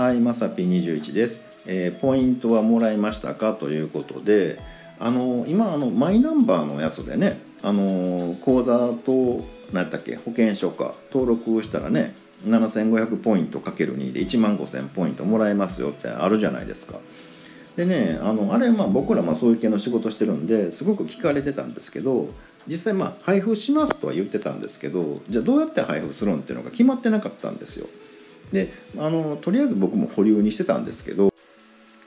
はいまさぴ21です、えーポイントはもらいましたか？ということであの今あのマイナンバーのやつでねあの口座と何やったっけ保険証か登録したらね7500ポイントかける2で1万5000ポイントもらえますよってあるじゃないですか。でねあのあれま僕らまあそういう系の仕事してるんですごく聞かれてたんですけど実際まあ配布しますとは言ってたんですけどじゃあどうやって配布するんっていうのが決まってなかったんですよ。であのとりあえず僕も保留にしてたんですけど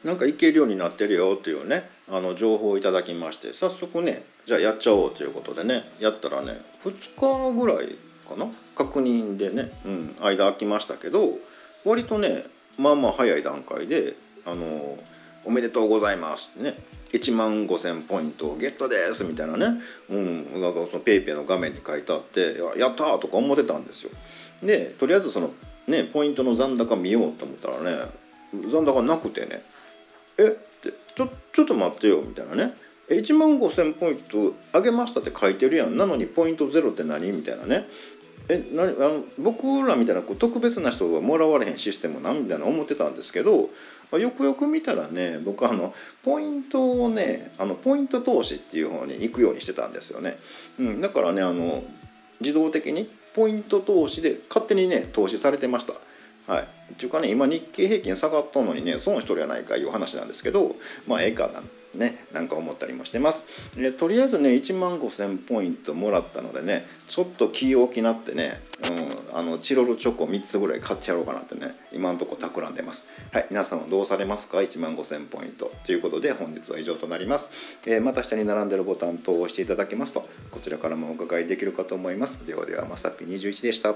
なんかいけるようになってるよっていうねあの情報をいただきまして早速ねじゃあやっちゃおうということでねやったらね2日ぐらいかな確認でね、うん、間空きましたけど割とねまあまあ早い段階であのおめでとうございますってね1万5000ポイントゲットですみたいなね、うん、なんかそのペイペイの画面に書いてあってやったとか思ってたんですよ。でとりあえずそのねポイントの残高見ようと思ったらね残高なくてねえってちょちょっと待ってよみたいなね。1万5000ポイントあげましたって書いてるやん。なのにポイントゼロって何？みたいなね。え何あの僕らみたいなこう特別な人がもらわれへんシステムなん？みたいな思ってたんですけどよくよく見たらね僕あのポイントをねあのポイント投資っていう方に行くようにしてたんですよね、うん、だからねあの自動的にポイント投資で勝手にね投資されてました。はい、っていうかね今日経平均下がったのにね損しとるやないかいう話なんですけどまあええかなねなんか思ったりもしてます。えとりあえずね1万5000ポイントもらったのでねちょっと気を気なってね、うん、あのチロルチョコ3つぐらい買ってやろうかなってね今のところ企んでます。はい。皆さんはどうされますか？1万5000ポイント。ということで本日は以上となります、えーまた下に並んでるボタン等を押していただけますとこちらからもお伺いできるかと思います。ではではまさぴ21でした。